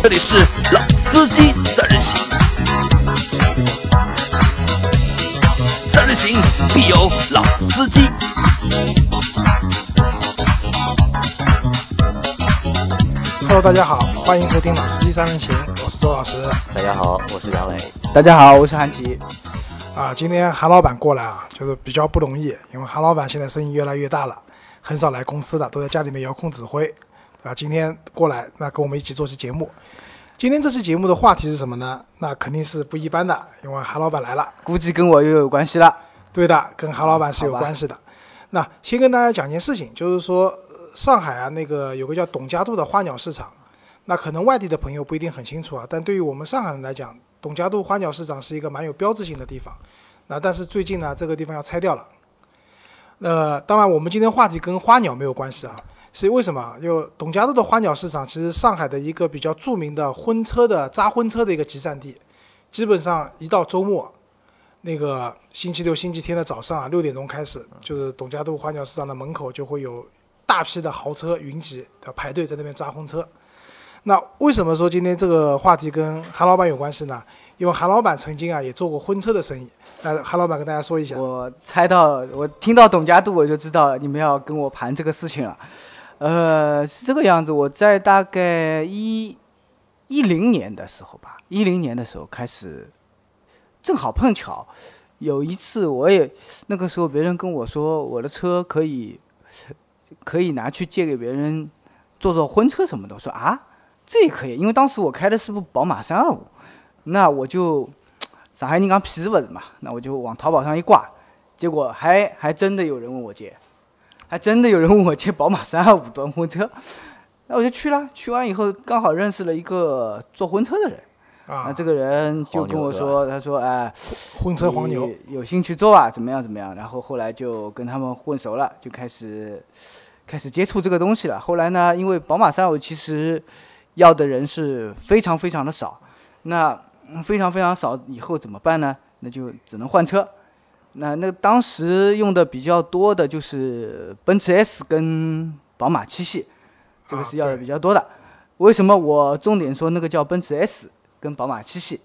这里是老司机三人行，三人行必有老司机。Hello，大家好，欢迎收听《老司机三人行》，我是周老师。大家好，我是杨磊。大家好，我是韩琦。啊，今天韩老板过来啊，就是比较不容易，因为韩老板现在生意越来越大了，很少来公司了，都在家里面遥控指挥，对吧？今天过来，那跟我们一起做期节目。今天这期节目的话题是什么呢？那肯定是不一般的，因为韩老板来了。估计跟我又有关系了。对的，跟韩老板是有关系的。那先跟大家讲件事情，就是说呃上海啊，那个有个叫董家渡的花鸟市场，那可能外地的朋友不一定很清楚啊，但对于我们上海人来讲，董家渡花鸟市场是一个蛮有标志性的地方。那但是最近呢，这个地方要拆掉了。呃，当然我们今天话题跟花鸟没有关系啊，是为什么？就董家渡的花鸟市场，其实上海的一个比较著名的婚车的扎婚车的一个集散地，基本上一到周末，那个星期六、星期天的早上啊，六点钟开始，就是董家渡花鸟市场的门口就会有大批的豪车云集要排队在那边扎婚车。那为什么说今天这个话题跟韩老板有关系呢？因为韩老板曾经啊也做过婚车的生意。那韩老板跟大家说一下，我猜到，我听到董家渡，我就知道你们要跟我盘这个事情了。呃，是这个样子，我在大概一一零年的时候吧，一零年的时候开始，正好碰巧有一次，我也那个时候别人跟我说，我的车可以可以拿去借给别人做做婚车什么的。我说啊，这也可以，因为当时我开的是部宝马三二五，那我就上海人讲皮子不是嘛，那我就往淘宝上一挂，结果还还真的有人问我借，还真的有人问我借宝马三二五的婚车，那我就去了，去完以后刚好认识了一个做婚车的人，啊那，这个人就跟我说，他说哎，婚车黄牛，有兴趣做啊，怎么样怎么样？然后后来就跟他们混熟了，就开始开始接触这个东西了。后来呢，因为宝马三五其实要的人是非常非常的少，那嗯非常非常少，以后怎么办呢？那就只能换车。那那当时用的比较多的就是奔驰 S 跟宝马七系，这个啊是要的比较多的。为什么我重点说那个叫奔驰 S 跟宝马七系？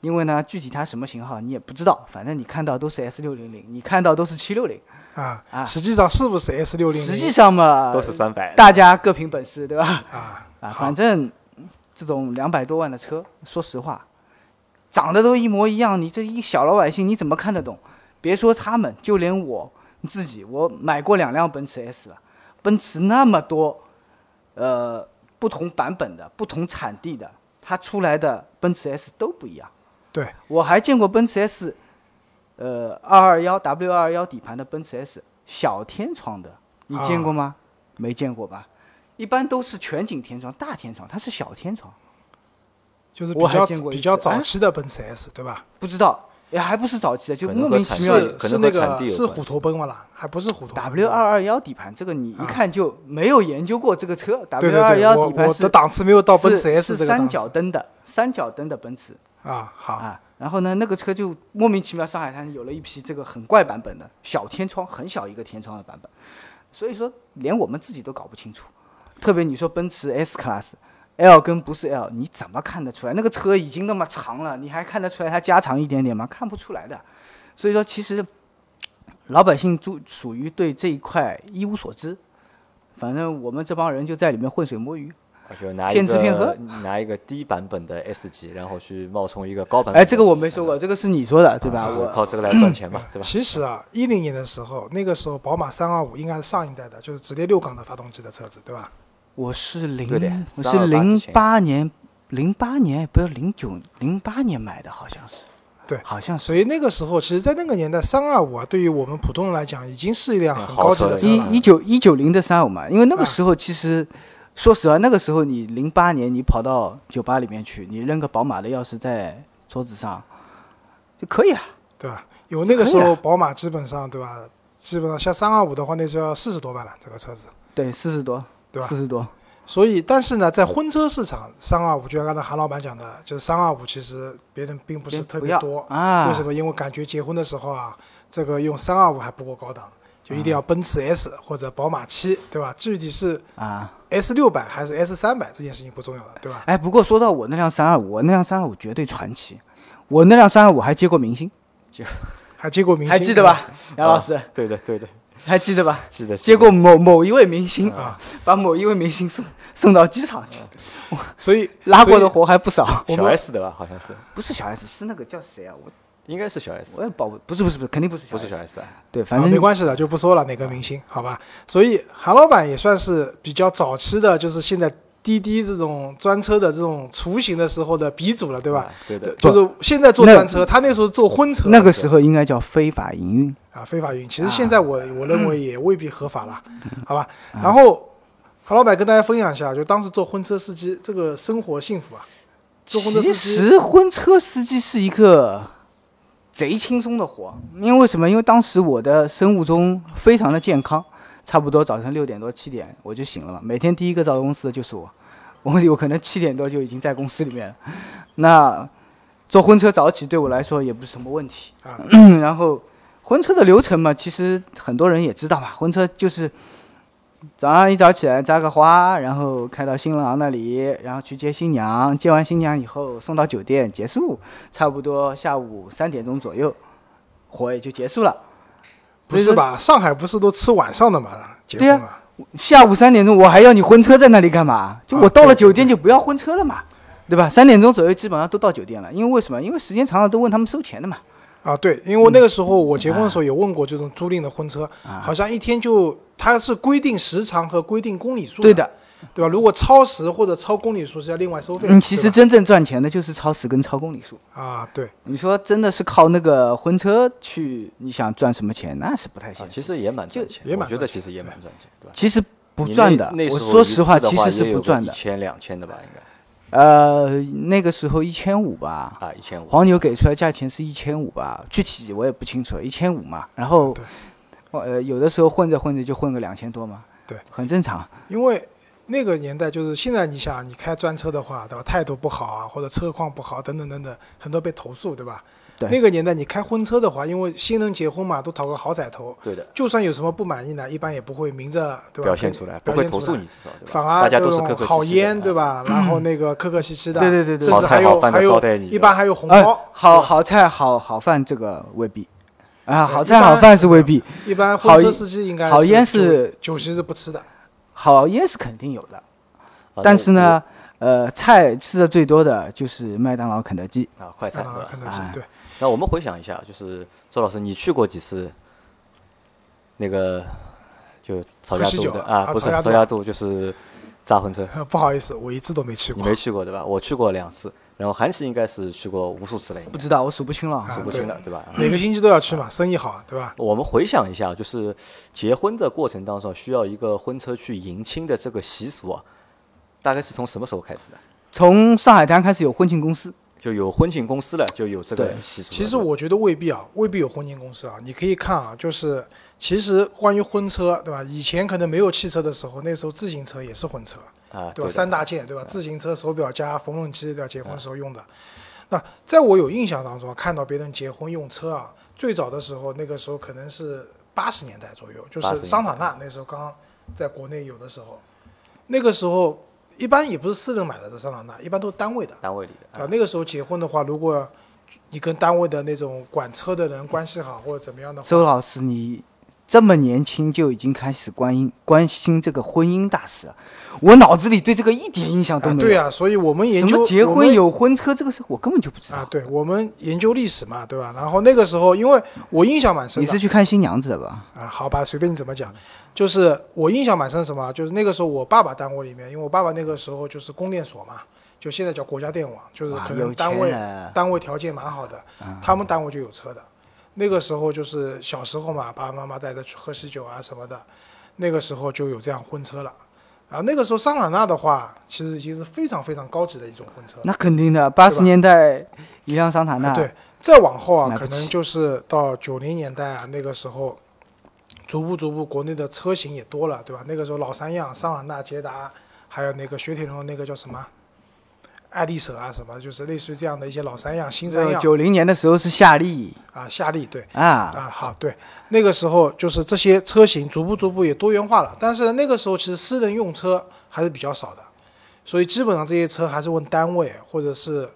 因为呢，具体它什么型号你也不知道，反正你看到都是 S 六零零，你看到都是七六零，啊，啊实际上是不是 S 六零零？实际上嘛，都是三百，大家各凭本事，对吧？啊啊，反正这种两百多万的车，说实话，长得都一模一样，你这一小老百姓你怎么看得懂？别说他们，就连我自己，我买过两辆奔驰 S 了，奔驰那么多，呃，不同版本的、不同产地的，它出来的奔驰 S 都不一样。对，我还见过奔驰 S，呃，二二幺 W 二二幺底盘的奔驰 S 小天窗的，你见过吗？没见过吧？一般都是全景天窗、大天窗，它是小天窗，就是比较比较早期的奔驰 S，对吧？不知道，也还不是早期的，就莫名其妙是可是那个是虎头奔嘛啦，还不是虎头奔 W 二二幺底盘，这个你一啊看就没有研究过这个车。对 W 二幺底盘是档次没有到奔驰是 S 是三这个档次角灯的，三角灯的奔驰啊。好，啊。然后呢，那个车就莫名其妙，上海滩有了一批这个很怪版本的小天窗，很小一个天窗的版本，所以说连我们自己都搞不清楚。特别你说奔驰 S Class。L 跟不是 L，你怎么看得出来？那个车已经那么长了，你还看得出来它加长一点点吗？看不出来的。所以说，其实老百姓就属于对这一块一无所知。反正我们这帮人就在里面浑水摸鱼。就拿一骗吃骗喝个拿一个低版本的 S 级，然后去冒充一个高版。哎，这个我没说过，这个是你说的，对吧？啊就是我靠这个来赚钱嘛，对吧？其实啊，一零年的时候，那个时候宝马三二五应该是上一代的，就是直列六缸的发动机的车子，对吧？我是零，我328是零八年，零八年不是零九零八年买的，好像是。对好像是。所以那个时候，其实，在那个年代，三二五啊，对于我们普通人来讲，已经是一辆很高级的车了。一一九一九零的三五嘛，因为那个啊时候其实，说实话，那个时候你零八年你跑到酒吧里面去，你扔个宝马的钥匙在桌子上，就可以了。对吧？有那个时候宝马基本上，对吧？基本上像三二五的话，那时候要四十多万了，这个车子，对，四十多，对吧四十多。所以，但是呢，在婚车市场，三二五就像刚才韩老板讲的，就是三二五其实别人并不是特别多。啊？为什么？因为感觉结婚的时候啊，这个用三二五还不够高档，就一定要奔驰 S 或者宝马七，对吧？具体是啊。S 六百还是 S 三百这件事情不重要了，对吧？哎，不过说到我那辆三二五，我那辆三二五绝对传奇，我那辆三二五还接过明星，还接过明星，还记得吧？杨老师，啊对的对的，还记得吧？记得接过某某一位明星啊，把某一位明星送送到机场去，所以拉过的活还不少。小 S 的吧，好像是，不是小 S，是那个叫谁啊？我应该是小 S，我也保不是不是不是，肯定不是小不是小 S 啊。对，反啊，正没关系的，就不说了哪个明星，好吧？所以韩老板也算是比较早期的，就是现在滴滴这种专车的这种雏形的时候的鼻祖了，对吧？啊？对的，就是现在做专车，他那时候做婚车，那个时候应该叫非法营运。啊非法营运，其实现在我我认为也未必合法了，嗯好吧？然后韩老板跟大家分享一下，就当时做婚车司机这个生活幸福啊，做婚车其司机实婚车司机是一个贼轻松的活，因为什么？因为当时我的生物钟非常的健康，差不多早晨六点多七点我就醒了嘛。每天第一个到公司的就是我，我有可能七点多就已经在公司里面了。那坐婚车早起对我来说也不是什么问题。啊，然后婚车的流程嘛，其实很多人也知道嘛，婚车就是早上一早起来扎个花，然后开到新郎那里，然后去接新娘，接完新娘以后送到酒店结束，差不多下午三点钟左右，活也就结束了。不是吧？上海不是都吃晚上的嘛？结婚对呀啊，下午三点钟我还要你婚车在那里干嘛？就我啊到了酒店就不要婚车了嘛，对吧？三点钟左右基本上都到酒店了，因为为什么？因为时间长了都问他们收钱的嘛。啊，对，因为那个时候我结婚的时候也问过这种租赁的婚车，啊好像一天就它是规定时长和规定公里数，对的，对吧？如果超时或者超公里数是要另外收费的。嗯，其实真正赚钱的就是超时跟超公里数。啊，对，你说真的是靠那个婚车去，你想赚什么钱？那是不太现啊，实。其实也蛮赚钱，也蛮我觉得赚钱其实也蛮赚钱，对吧？其实不赚的。我说实话，其实是不赚的。一千两千的吧，应该呃，那个时候一千五吧，啊，一千五。黄牛给出来价钱是一千五吧，具体我也不清楚，一千五嘛。然后对，呃，有的时候混着混着就混个两千多嘛，对，很正常。因为那个年代就是现在，你想你开专车的话，对吧？态度不好啊，或者车况不好等等等等，很多被投诉，对吧？对那个年代你开婚车的话，因为新人结婚嘛，都讨个好彩头，对的，就算有什么不满意呢，一般也不会明着，对吧？表现出来，不会投诉你，至少对吧？反而大家都是客客好烟，对啊？吧？然后 那个客客气气的，对对对对甚好至还有菜好饭的还有招待你一般还有红哎包，，好好菜好好饭这个未必，啊，好菜好饭是未必，一般好婚车司机应该好烟是酒席是不吃的，好烟是肯定有的，啊但是，呢，呃，菜吃的最多的就是麦当劳、肯德基。啊，快餐对啊，吧可？能是啊对。那我们回想一下，就是周老师，你去过几次那个就曹家渡的啊？不是啊曹家渡就是炸婚车，呃 不好意思，我一次都没去过。你没去过对吧？我去过两次，然后韩琦应该是去过无数次了，不知道，我数不清了。啊数不清了对吧？每个星期都要去嘛，生意好，对吧？我们回想一下，就是结婚的过程当中需要一个婚车去迎亲的这个习俗啊，大概是从什么时候开始的？从上海滩开始有婚庆公司，就有婚庆公司了，就有这个习俗了。其实我觉得未必啊，未必有婚庆公司啊。你可以看啊，就是其实关于婚车，对吧？以前可能没有汽车的时候，那时候自行车也是婚车，啊，对吧？的三大件，对吧？自行车、手表加缝纫机，对吧？结婚时候用的。那在我有印象当中啊，看到别人结婚用车啊，最早的时候，那个时候可能是八十年代左右，就是桑塔纳那时候刚在国内有的时候，那个时候一般也不是私人买的这桑塔纳，一般都是单位的。单位里的啊，那个时候结婚的话，如果你跟单位的那种管车的人关系好，或者怎么样的话，周老师，你这么年轻就已经开始关心关心这个婚姻大事了，我脑子里对这个一点印象都啊，没有。对啊，所以我们研究什么结婚有婚车这个事，我根本就不知道。啊，对我们研究历史嘛，对吧？然后那个时候，因为我印象蛮深的你是去看新娘子的吧？啊，好吧，随便你怎么讲，就是我印象蛮深什么，就是那个时候我爸爸单位里面，因为我爸爸那个时候就是供电所嘛，就现在叫国家电网，就是可能单位单位条件蛮好的，啊他们单位就有车的。那个时候就是小时候嘛，爸爸妈妈带着去喝喜酒啊什么的，那个时候就有这样婚车了。啊那个时候桑塔纳的话，其实已经是非常非常高级的一种婚车。那肯定的，八十年代一辆桑塔纳，啊对，再往后啊，可能就是到九零年代啊，那个时候，逐步逐步国内的车型也多了，对吧？那个时候老三样，桑塔纳、捷达，还有那个雪铁龙那个叫什么爱丽舍啊什么，就是类似于这样的一些老三样、新三样。九零年的时候是夏利。啊，夏利对。啊，啊，好对，那个时候就是这些车型逐步逐步也多元化了，但是那个时候其实私人用车还是比较少的，所以基本上这些车还是问单位或者是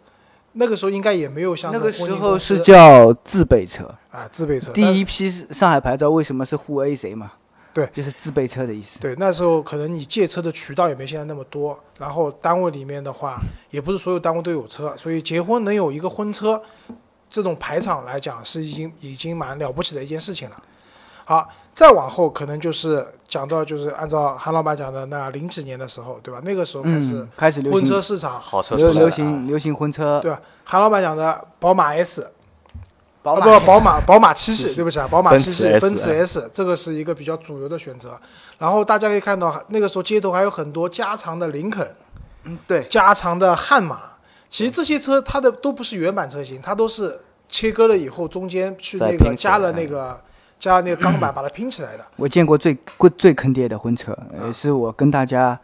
那个时候应该也没有像那个时候是叫自备车。啊自备车，第一批上海牌照为什么是沪 A 谁嘛？对就是自备车的意思。对，那时候可能你借车的渠道也没现在那么多，然后单位里面的话，也不是所有单位都有车，所以结婚能有一个婚车，这种排场来讲是已经已经蛮了不起的一件事情了。好，再往后可能就是讲到就是按照韩老板讲的那零几年的时候，对吧？那个时候开始嗯，开始流婚车市场，好车流行流行婚车，对吧？韩老板讲的宝马 S，宝啊不，宝马宝马七系，对不起啊，宝马七系、奔驰 S，这个是一个比较主流的选择。然后大家可以看到，那个时候街头还有很多加长的林肯、嗯对，加长的悍马。其实这些车它的都不是原版车型，它都是切割了以后中间去那个加了那个加了那个钢板把它拼起来的。我见过最贵最坑爹的婚车，也呃，是我跟大家，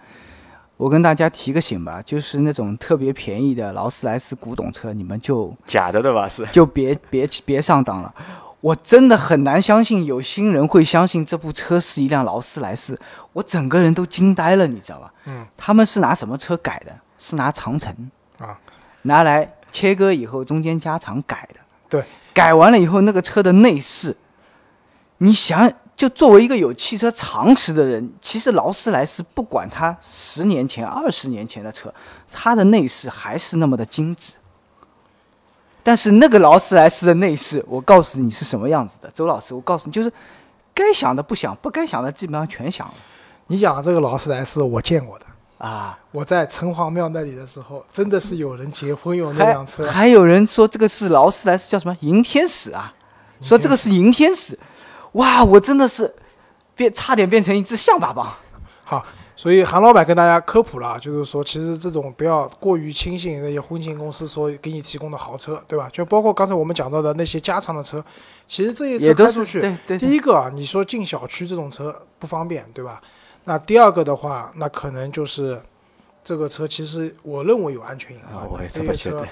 我跟大家提个醒吧，就是那种特别便宜的劳斯莱斯古董车，你们就假的对吧？是就别别别上当了。我真的很难相信有新人会相信这部车是一辆劳斯莱斯，我整个人都惊呆了，你知道吧？嗯，他们是拿什么车改的？是拿长城啊，拿来切割以后中间加长改的。对，改完了以后，那个车的内饰，你想，就作为一个有汽车常识的人，其实劳斯莱斯不管它十年前、二十年前的车，它的内饰还是那么的精致。但是那个劳斯莱斯的内饰，我告诉你是什么样子的，周老师，我告诉你，就是该想的不想，不该想的基本上全想了你讲的这个劳斯莱斯我见过的，啊。我在城隍庙那里的时候，真的是有人结婚用那辆车。还有人说这个是劳斯莱斯叫什么银天使啊？说这个是银天使，哇，我真的是变差点变成一只象拔蚌。好，所以韩老板跟大家科普了啊，就是说，其实这种不要过于轻信那些婚庆公司所给你提供的豪车，对吧？就包括刚才我们讲到的那些加长的车，其实这些车开出去，对对第一个啊，你说进小区这种车不方便，对吧？那第二个的话，那可能就是这个车其实我认为有安全隐患这些车。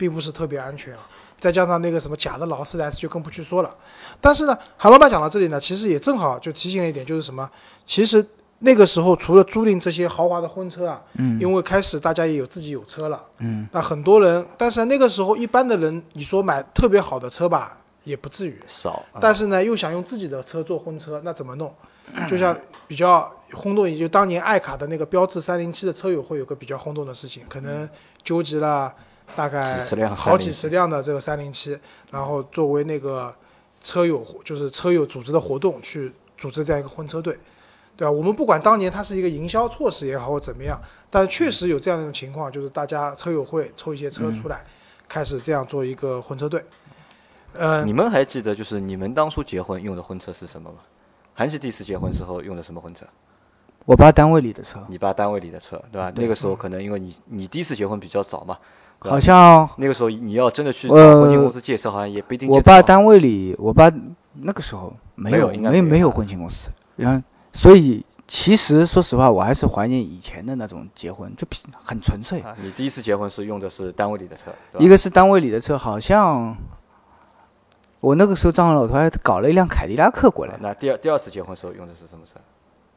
并不是特别安全啊。再加上那个什么假的劳斯莱斯就更不去说了。但是呢，韩老板讲到这里呢，其实也正好就提醒了一点，就是什么？其实那个时候除了租赁这些豪华的婚车啊，嗯因为开始大家也有自己有车了，嗯，那很多人，但是那个时候一般的人，你说买特别好的车吧，也不至于。少，啊但是呢，又想用自己的车做婚车，那怎么弄？就像比较轰动，也就当年爱卡的那个标致三零七的车友会有个比较轰动的事情，可能纠集了大概几十辆好几十辆的这个三零七，然后作为那个车友就是车友组织的活动去组织这样一个婚车队，对吧？我们不管当年它是一个营销措施也好或怎么样，但确实有这样一种情况，就是大家车友会抽一些车出来，开始这样做一个婚车队。嗯、你们还记得就是你们当初结婚用的婚车是什么吗？韩琦第一次结婚时候用的什么婚车？我爸单位里的车，你爸单位里的车，对吧？那个时候可能因为你你第一次结婚比较早嘛，好像那个时候你要真的去找呃婚庆公司介绍，好像也不一定我爸单位里，我爸那个时候没没有有应该没有没没有婚庆公司，然后所以其实说实话，我还是怀念以前的那种结婚，就很纯粹。啊，你第一次结婚是用的是单位里的车，一个是单位里的车，好像我那个时候张老头还搞了一辆凯迪拉克过来啊，那第二第二次结婚时候用的是什么车？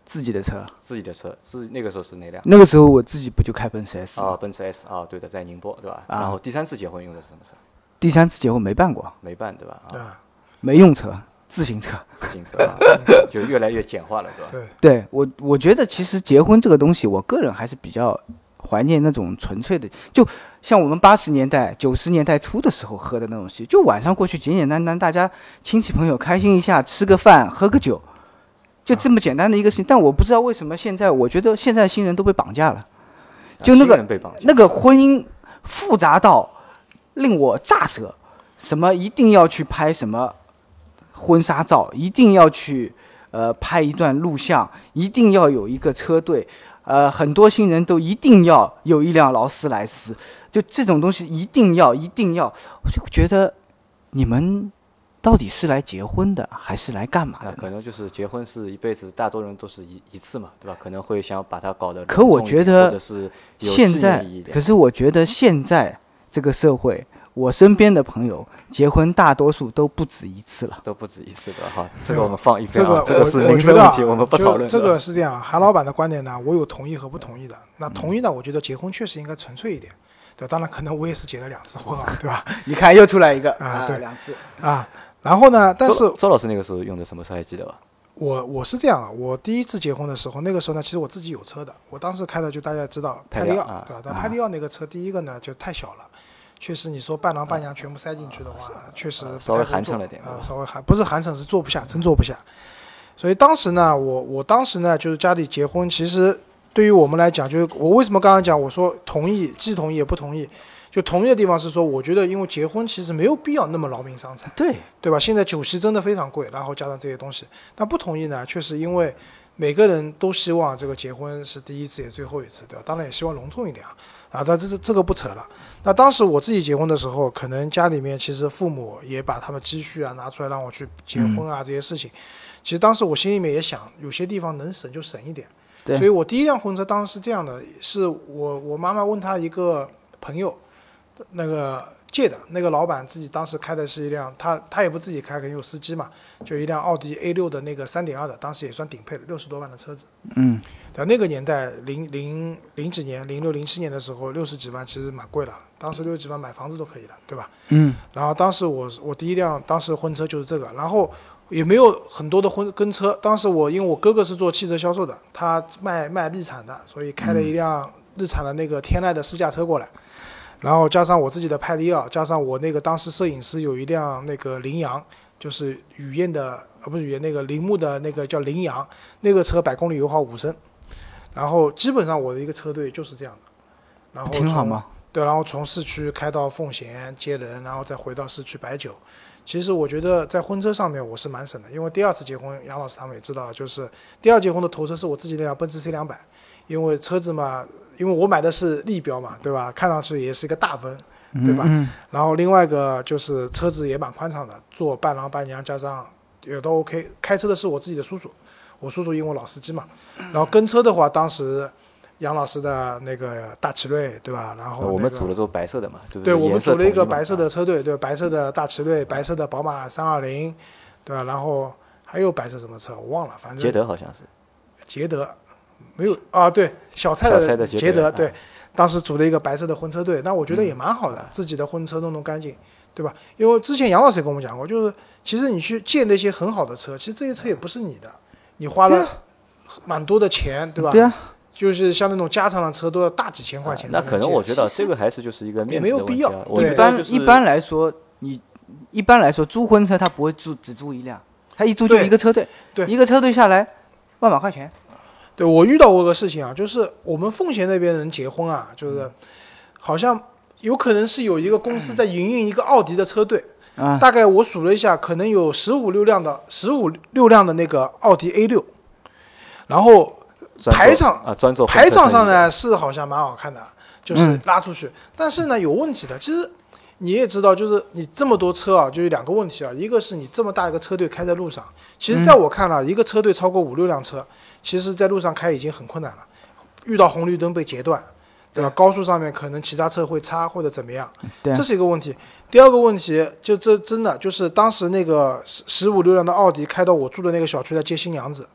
自己的车。自己的车，自那个时候是哪辆？那个时候我自己不就开奔驰 S 啊，吗？奔驰 S 啊，对的，在宁波，对吧？啊然后第三次结婚用的是什么车？第三次结婚没办过，没办，对吧？啊，啊，没用车，自行车。自行车啊，就越来越简化了，对吧？对，对我，我觉得其实结婚这个东西，我个人还是比较怀念那种纯粹的，就像我们八十年代、九十年代初的时候喝的那种戏，就晚上过去简简单单，大家亲戚朋友开心一下，吃个饭，喝个酒，就这么简单的一个事情。但我不知道为什么现在，我觉得现在新人都被绑架了，啊就那个那个婚姻复杂到令我咋舌，什么一定要去拍什么婚纱照，一定要去呃拍一段录像，一定要有一个车队，呃，很多新人都一定要有一辆劳斯莱斯，就这种东西一定要一定要，我就觉得你们到底是来结婚的还是来干嘛的可能就是结婚是一辈子，大多人都是一一次嘛，对吧？可能会想把它搞得可我觉得或者是现在可是我觉得现在这个社会，我身边的朋友结婚大多数都不止一次了。都不止一次的哈。这个我们放一边这个啊，这个是民生问题，我们不讨论。这个是这样，韩老板的观点呢，我有同意和不同意的。那同意呢，我觉得结婚确实应该纯粹一点，对，当然可能我也是结了两次婚啊，对吧？你看又出来一个啊对两次。啊，然后呢，但是周周老师那个时候用的什么车还记得吧？我我是这样啊，我第一次结婚的时候，那个时候呢，其实我自己有车的，我当时开的就大家知道派利奥，对吧？但派利奥那个车，第一个呢就太小了，确实你说伴郎伴娘全部塞进去的话，确实稍微寒碜了点啊，稍微寒不是寒碜是坐不下，真坐不下。所以当时呢，我我当时呢就是家里结婚，其实对于我们来讲，就是我为什么刚刚讲我说同意，既同意也不同意。就同意的地方是说，我觉得因为结婚其实没有必要那么劳民伤财，对，对吧？现在酒席真的非常贵，然后加上这些东西，但不同意呢，确实因为每个人都希望这个结婚是第一次也最后一次，对吧？当然也希望隆重一点啊，啊，但这是这个不扯了。那当时我自己结婚的时候，可能家里面其实父母也把他们积蓄啊拿出来让我去结婚啊、这些事情，其实当时我心里面也想，有些地方能省就省一点。对所以我第一辆婚车当时是这样的，是我我妈妈问她一个朋友，那个借的，那个老板自己当时开的是一辆，他他也不自己开，肯定有司机嘛，就一辆奥迪 A 六的那个三点二的，当时也算顶配了，六十多万的车子。嗯，在那个年代，零零零几年，零六零七年的时候，六十几万其实蛮贵了，当时六十几万买房子都可以了，对吧？嗯，然后当时我我第一辆当时婚车就是这个，然后也没有很多的婚跟车。当时我因为我哥哥是做汽车销售的，他卖卖日产的，所以开了一辆日产的那个天籁的试驾车过来，然后加上我自己的派利奥，加上我那个当时摄影师有一辆那个羚羊，就是雨燕的呃不是雨燕那个铃木的那个叫羚羊，那个车百公里油耗五升，然后基本上我的一个车队就是这样的，然后从挺好嘛。对，然后从市区开到奉贤接人，然后再回到市区摆酒。其实我觉得在婚车上面我是蛮省的，因为第二次结婚，杨老师他们也知道了，就是第二结婚的头车是我自己那辆奔驰 C 两百，因为车子嘛，因为我买的是立标嘛，对吧？看上去也是一个大奔，对吧？嗯然后另外一个就是车子也蛮宽敞的，坐伴郎伴娘加上也都 OK。开车的是我自己的叔叔，我叔叔因为老司机嘛。然后跟车的话，当时杨老师的那个大奇瑞，对吧？然后、那个、我们组的都白色的嘛，对不对，我们组了一个白色啊的车队，对，白色的大奇瑞，白色的宝马三二零，对吧？然后还有白色什么车我忘了，反正捷德好像是，捷德没有啊，对，小蔡的捷捷德，德啊对，当时组了一个白色的婚车队，那我觉得嗯也蛮好的，自己的婚车弄弄干净，对吧？因为之前杨老师也跟我们讲过，就是其实你去借那些很好的车，其实这些车也不是你的，你花了蛮多的钱，对吧？对啊，就是像那种加长的车都要大几千块钱才那。可能我觉得这个还是就是一个面子没有必要的问题啊。我对觉得一般就是一般来说，你一般来说租婚车他不会租只租一辆，他一租就一个车队，对一个车队下来万把块钱。对我遇到过个事情啊，就是我们奉贤那边人结婚啊，就是好像有可能是有一个公司在营运一个奥迪的车队，啊，大概我数了一下，可能有十五六辆的十五六辆的那个奥迪 A 六，然后排场啊，专做排场上呢是好像蛮好看的，就是嗯。拉出去，但是呢有问题的。其实你也知道，就是你这么多车啊，就有两个问题啊，一个是你这么大一个车队开在路上，其实在我看来，一个车队超过五六辆车，其实在路上开已经很困难了，遇到红绿灯被截断，对吧？高速上面可能其他车会插或者怎么样，这是一个问题。第二个问题就这真的就是当时那个十十五六辆的奥迪开到我住的那个小区来接新娘子，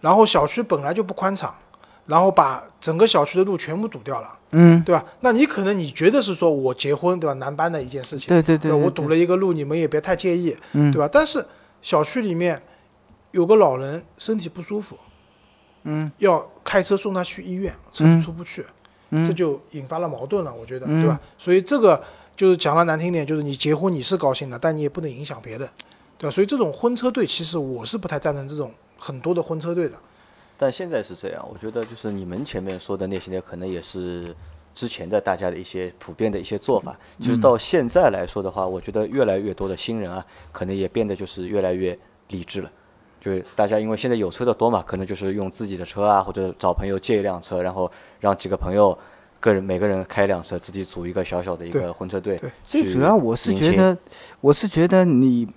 然后小区本来就不宽敞，然后把整个小区的路全部堵掉了，嗯，对吧？那你可能你觉得是说我结婚对吧难办的一件事情，对对对，我堵了，一个路，你们也别太介意，嗯，对吧？但是小区里面有个老人身体不舒服，嗯要开车送他去医院，车子嗯出不去，嗯这嗯，就引发了矛盾了，我觉得，嗯对吧？所以这个就是讲了难听点，就是你结婚你是高兴的，但你也不能影响别人，对吧？所以这种婚车队，其实我是不太赞成这种很多的婚车队的。但现在是这样，我觉得就是你们前面说的那些呢，可能也是之前的大家的一些普遍的一些做法。就是到现在来说的话，我觉得越来越多的新人啊，可能也变得就是越来越理智了。就是大家因为现在有车的多嘛，可能就是用自己的车啊，或者找朋友借一辆车，然后让几个朋友，个人每个人开一辆车，自己组一个小小的一个婚车队对。最主要我是觉得，我是觉得你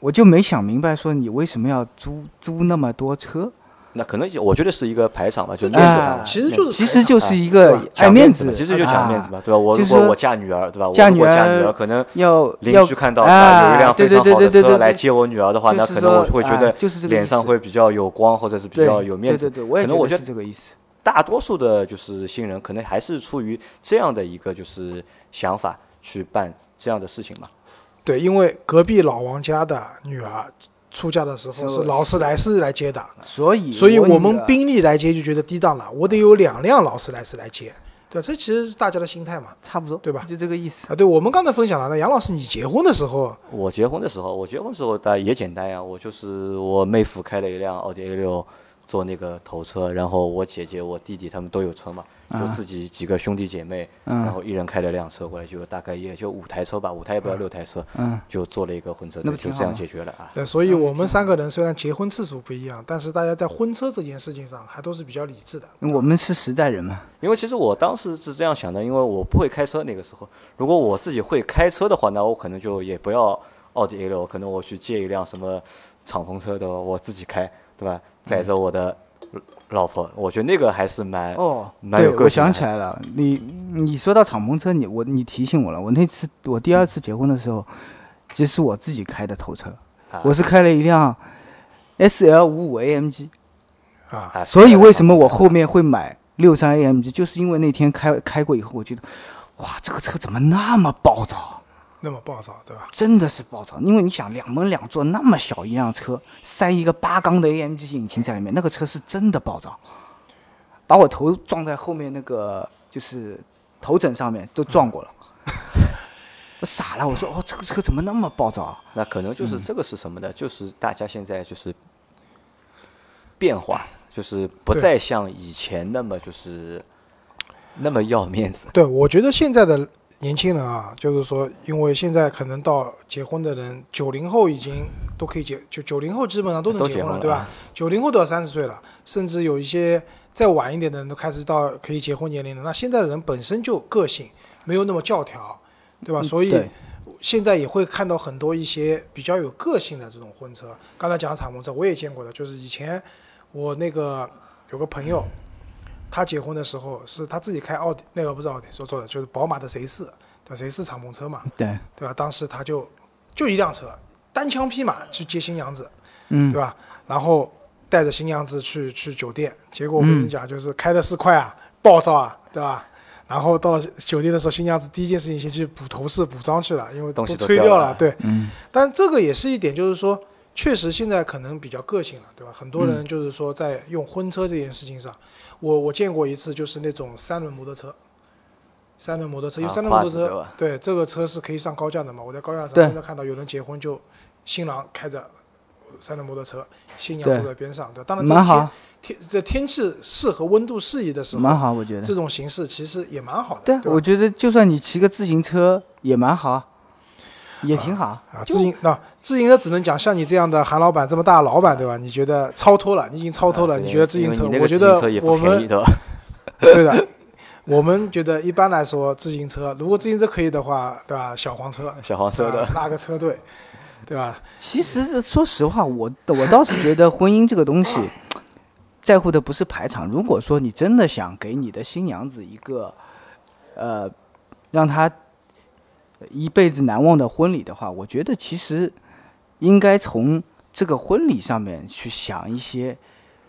我就没想明白，说你为什么要租租那么多车？那可能我觉得是一个排场吧，就面子上啊，其实就是其实就是一个爱面子嘛，其实就讲面子嘛，对吧？我就是说如果我嫁女儿，对吧？我嫁女如果嫁女儿儿，可能要要邻居看到啊啊有一辆非常好的对对对对对对车来接我女儿的话，那可能我会觉得脸上会比较有光，或者是比较有面子。对对对，我也觉得可能我觉得是这个意思。大多数的就是新人，可能还是出于这样的一个就是想法去办这样的事情嘛。对，因为隔壁老王家的女儿出嫁的时候是是劳斯莱斯来接的，所以所以我们宾利来接就觉得低档了，我得有两辆劳斯莱斯来接，对吧？这其实是大家的心态嘛。差不多对吧就这个意思。啊，对，我们刚才分享了，那杨老师，你结婚的时候，我结婚的时候，我结婚的时候，大家也简单呀，我就是我妹夫开了一辆奥迪 A 六做那个头车，然后我姐姐、我弟弟他们都有车嘛，就啊自己几个兄弟姐妹，嗯然后一人开了辆车过来，就大概也就五台车吧，五台也不要六台车，嗯，就做了一个婚车那不就这样解决了啊。对，所以我们三个人虽然结婚次数不一样，但是大家在婚车这件事情上还都是比较理智的。我们是实在人嘛。因为其实我当时是这样想的，因为我不会开车那个时候，如果我自己会开车的话，那我可能就也不要奥迪 A 六，可能我去借一辆什么敞篷车的，我自己开，对吧？载着我的老婆，我觉得那个还是蛮哦，蛮对，我想起来了，你你说到敞篷车，你我你提醒我了。我那次我第二次结婚的时候，其实是我自己开的头车，啊。我是开了一辆 S L 五五 AMG，啊，啊所以为什么我后面会买六三 AMG，就是因为那天开开过以后，我觉得，哇，这个车怎么那么暴躁？那么暴躁，对吧？真的是暴躁，因为你想两门两座那么小一辆车，塞一个八缸的 AMG 引擎在里面，那个车是真的暴躁，把我头撞在后面那个就是头枕上面都撞过了，我傻了，我说哦这个车怎么那么暴躁啊？那可能嗯就是这个是什么呢？就是大家现在就是变化，就是不再像以前那么就是那么要面子。对，我觉得现在的年轻人啊，就是说，因为现在可能到结婚的人，九零后已经都可以结，就九零后基本上都能结婚了，对吧？九零后都要三十岁了，甚至有一些再晚一点的人都开始到可以结婚年龄了。那现在的人本身就个性没有那么教条，对吧？嗯所以现在也会看到很多一些比较有个性的这种婚车。刚才讲的敞篷车我也见过的，就是以前我那个有个朋友，他结婚的时候是他自己开奥迪，那个不是奥迪，说错了，就是宝马的 C 四，对吧？C 四敞篷车嘛，对，对吧？当时他就就一辆车，单枪匹马去接新娘子，嗯对，吧？然后带着新娘子去去酒店，结果我跟你嗯讲，就是开的是快啊，暴躁啊，对吧？然后到了酒店的时候，新娘子第一件事情先去补头饰、补妆去了，因为都吹掉掉了对，嗯，但这个也是一点，就是说，确实现在可能比较个性了，对吧？很多嗯人就是说在用婚车这件事情上，我我见过一次，就是那种三轮摩托车，三轮摩托车，因为啊三轮摩托车，对这个车是可以上高架的嘛。我在高架上对经常看到有人结婚就新郎开着三轮摩托车，新娘坐在边上，对吧？当然这蛮好，天天这天气适合、温度适宜的时候，蛮好，我觉得这。种形式其实也蛮好的，对我觉得就算你骑个自行车也蛮好啊，也挺好。啊，自行那自行车只能讲像你这样的韩老板这么大的老板，对吧？你觉得超脱了，你已经超脱了。啊你觉得自行车？我觉得自行车也我们 对的，我们觉得一般来说自行车，如果自行车可以的话，对吧？小黄车，小黄车的啊。拉个车队，对吧？其实说实话，我我倒是觉得婚姻这个东西，在乎的不是排场。如果说你真的想给你的新娘子一个，呃，让她一辈子难忘的婚礼的话，我觉得其实应该从这个婚礼上面去想一些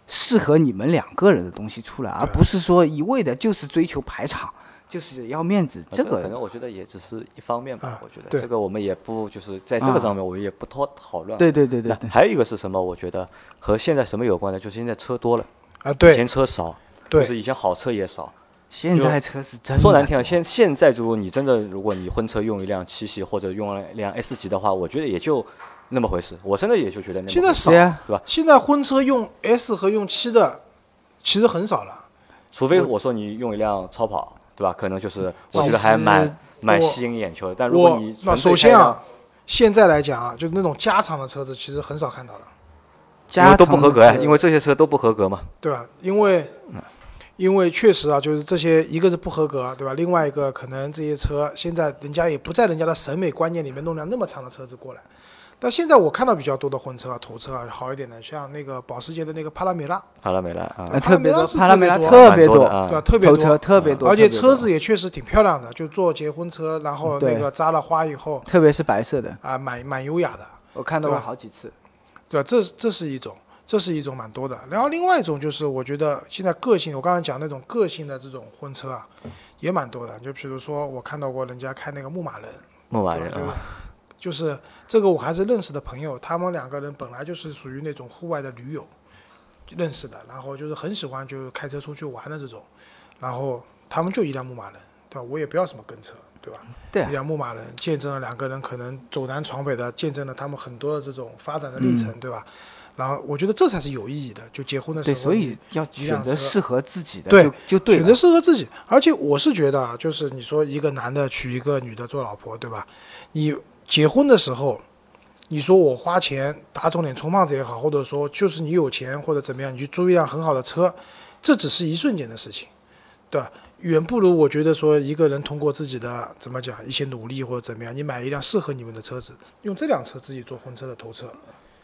适合你们两个人的东西出来，而不是说一味的就是追求排场，就是要面子。这个可能个我觉得也只是一方面吧啊，我觉得这个我们也不就是在这个上面我们也不多讨论。对对对对对，还有一个是什么？我觉得和现在什么有关呢？就是现在车多了，啊，对以前车少，就对是以前好车也少。现在车是真的说难听啊，现现在如果你真的如果你婚车用一辆七系或者用了一辆 S 级的话，我觉得也就那么回事。我真的也就觉得那么回事现在少对啊对吧？现在婚车用 S 和用七的其实很少了。除非我说你用一辆超跑，对吧？可能就是我觉得还蛮蛮吸引眼球的。但如果我你首先啊，现在来讲啊，就那种加长的车子，其实很少看到了。因为都不合格呀，因为这些车都不合格嘛。对吧？因为，因为确实啊，就是这些，一个是不合格，对吧？另外一个可能这些车现在人家也不在人家的审美观念里面弄辆那么长的车子过来。但现在我看到比较多的婚车啊、头车啊，好一点的，像那个保时捷的那个帕拉梅拉，帕拉梅拉啊。呃，特别多，帕帕拉梅拉拉梅拉特别多啊。对吧？特别头多，车特别多，而且车子也确实挺漂亮的，就做结婚车，然后那个扎了花以后特别是白色的，啊，蛮蛮优雅的，我看到过好几次。对吧？这这是一种，这是一种蛮多的。然后另外一种就是，我觉得现在个性，我刚才讲那种个性的这种婚车啊，也蛮多的。就比如说，我看到过人家开那个牧马人，牧马人对吧啊，就是这个我还是认识的朋友，他们两个人本来就是属于那种户外的驴友认识的，然后就是很喜欢就是开车出去玩的这种，然后他们就一辆牧马人，对吧？我也不要什么跟车，对吧？对啊一辆牧马人见证了两个人可能走南闯北的，见证了他们很多的这种发展的历程，对吧？然后我觉得这才是有意义的，就结婚的时对，候，所以要选择适合自己的，对就就对选。择适合自己。而且我是觉得啊，就是你说一个男的娶一个女的做老婆，对吧？你结婚的时候，你说我花钱打肿脸充胖子也好，或者说就是你有钱或者怎么样，你去租一辆很好的车，这只是一瞬间的事情，对吧？远不如我觉得说一个人通过自己的怎么讲一些努力或者怎么样，你买一辆适合你们的车子，用这辆车自己做婚车的头车，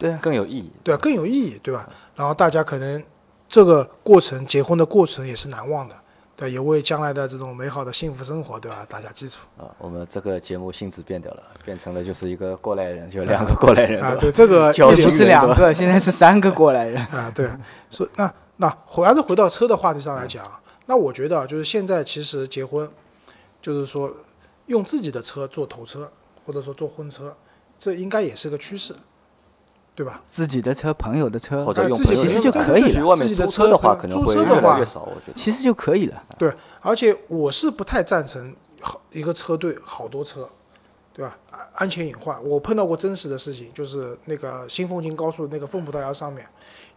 对啊，更有意义。对吧？更有意义，对吧？然后大家可能这个过程，结婚的过程也是难忘的，对，也为将来的这种美好的幸福生活，对吧？打下基础啊，我们这个节目性质变掉了，变成了就是一个过来人，就两个过来人啊，吧对这个 也不是两个，现在是三个过来人。啊，对，所以那那回还是回到车的话题上来讲啊，那我觉得啊，就是现在其实结婚，就是说用自己的车做头车，或者说做婚车，这应该也是个趋势，对吧？自己的车、朋友的车或，者哎自己用朋友的其实就可以了外面自己的租车的话，可能租车的话会越来越少。我觉得其实就可以了。对，而且我是不太赞成好一个车队好多车，对吧？安安全隐患，我碰到过真实的事情，就是那个新凤京高速那个凤浦大桥上面，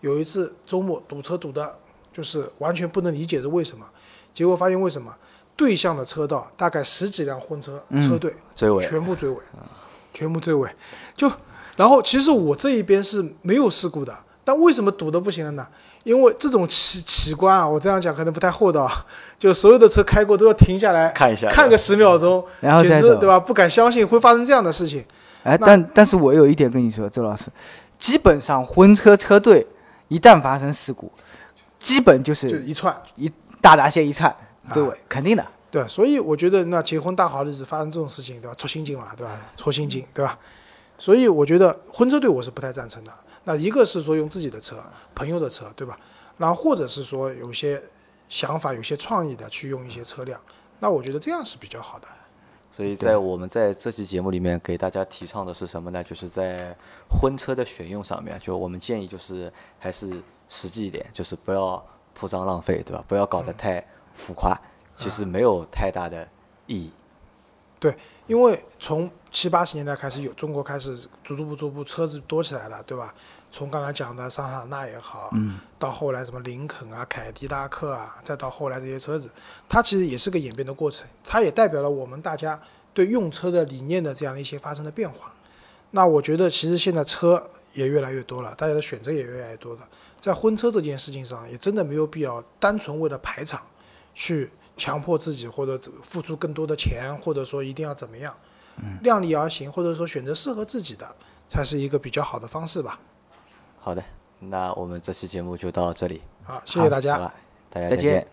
有一次周末堵车堵的，就是完全不能理解是为什么，结果发现为什么对向的车道大概十几辆婚车嗯车队追尾全部追尾，全部追尾，就然后其实我这一边是没有事故的，但为什么堵的不行了呢？因为这种奇奇观啊，我这样讲可能不太厚道啊，就所有的车开过都要停下来看一下看个十秒钟，然后简直对吧？不敢相信会发生这样的事情。哎，但但是我有一点跟你说，周老师，基本上婚车车队一旦发生事故，基本就就是一串，一大闸蟹一串追尾，啊肯定的。对，所以我觉得那结婚大好日子发生这种事情，对吧？出心经嘛，对吧？出心经，对吧？所以我觉得婚车队我是不太赞成的。那一个是说用自己的车、朋友的车，对吧？然后或者是说有些想法、有些创意的去用一些车辆，那我觉得这样是比较好的。所以在我们在这期节目里面给大家提倡的是什么呢？就是在婚车的选用上面，就我们建议就是还是实际一点，就是不要铺张浪费，对吧？不要搞得太浮夸，其实没有太大的意义。对，因为从七八十年代开始有中国开始逐步逐步车子多起来了，对吧？从刚才讲的桑塔纳也好，嗯，到后来什么林肯啊、凯迪拉克啊，再到后来这些车子，它其实也是个演变的过程，它也代表了我们大家对用车的理念的这样的一些发生的变化。那我觉得其实现在车也越来越多了，大家的选择也越来越多了，在婚车这件事情上，也真的没有必要单纯为了排场去强迫自己或者付出更多的钱，或者说一定要怎么样，量力而行，或者说选择适合自己的，才是一个比较好的方式吧。好的，那我们这期节目就到这里，好，谢谢大家大家再见。见